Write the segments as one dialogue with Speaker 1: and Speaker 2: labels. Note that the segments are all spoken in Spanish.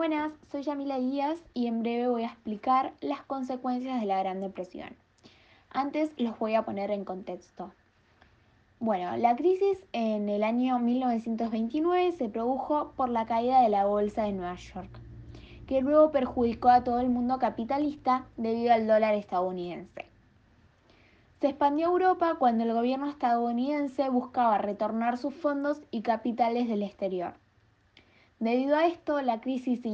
Speaker 1: Buenas, soy Yamila Díaz y en breve voy a explicar las consecuencias de la Gran Depresión. Antes los voy a poner en contexto. Bueno, la crisis en el año 1929 se produjo por la caída de la bolsa de Nueva York, que luego perjudicó a todo el mundo capitalista debido al dólar estadounidense. Se expandió a Europa cuando el gobierno estadounidense buscaba retornar sus fondos y capitales del exterior. Debido a esto, la crisis se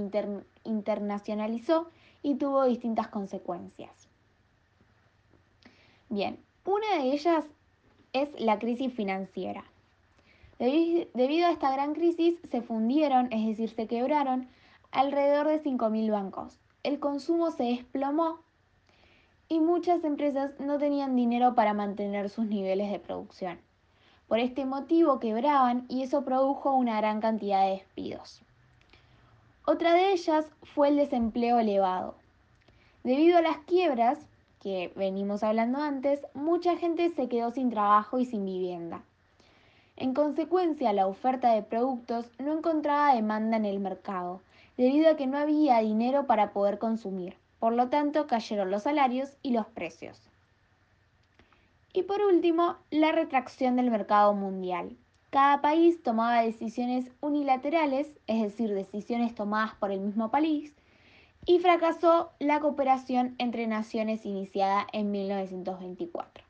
Speaker 1: internacionalizó y tuvo distintas consecuencias. Bien, una de ellas es la crisis financiera. Debido a esta gran crisis se fundieron, es decir, se quebraron, alrededor de 5.000 bancos. El consumo se desplomó y muchas empresas no tenían dinero para mantener sus niveles de producción. Por este motivo quebraban y eso produjo una gran cantidad de despidos. Otra de ellas fue el desempleo elevado. Debido a las quiebras, que venimos hablando antes, mucha gente se quedó sin trabajo y sin vivienda. En consecuencia, la oferta de productos no encontraba demanda en el mercado, debido a que no había dinero para poder consumir. Por lo tanto, cayeron los salarios y los precios. Y por último, la retracción del mercado mundial. Cada país tomaba decisiones unilaterales, es decir, decisiones tomadas por el mismo país, y fracasó la cooperación entre naciones iniciada en 1924.